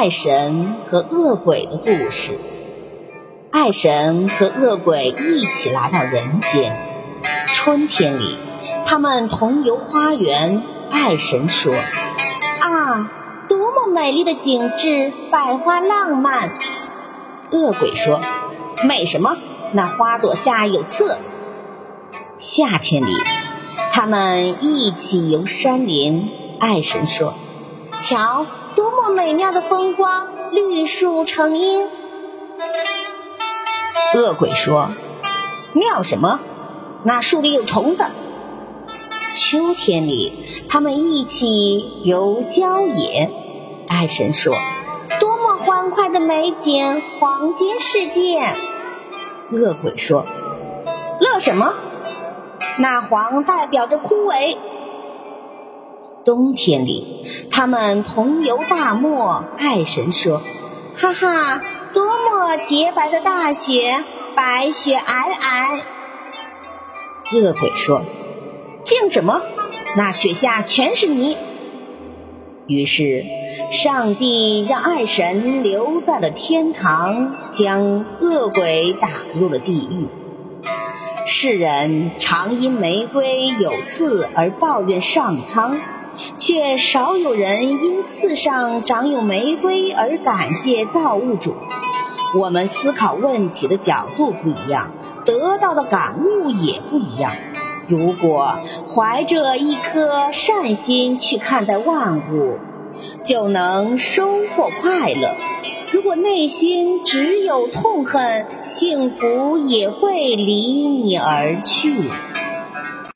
爱神和恶鬼的故事。爱神和恶鬼一起来到人间。春天里，他们同游花园。爱神说：“啊，多么美丽的景致，百花浪漫。”恶鬼说：“美什么？那花朵下有刺。”夏天里，他们一起游山林。爱神说：“瞧，多么美妙的风光，绿树成荫。”恶鬼说：“妙什么？那树里有虫子。”秋天里，他们一起游郊野。爱神说：“多么欢快的美景，黄金世界。”恶鬼说：“乐什么？那黄代表着枯萎。”冬天里，他们同游大漠。爱神说：“哈哈，多么洁白的大雪，白雪皑皑。”恶鬼说：“静什么？那雪下全是泥。”于是，上帝让爱神留在了天堂，将恶鬼打入了地狱。世人常因玫瑰有刺而抱怨上苍。却少有人因刺上长有玫瑰而感谢造物主。我们思考问题的角度不一样，得到的感悟也不一样。如果怀着一颗善心去看待万物，就能收获快乐；如果内心只有痛恨，幸福也会离你而去。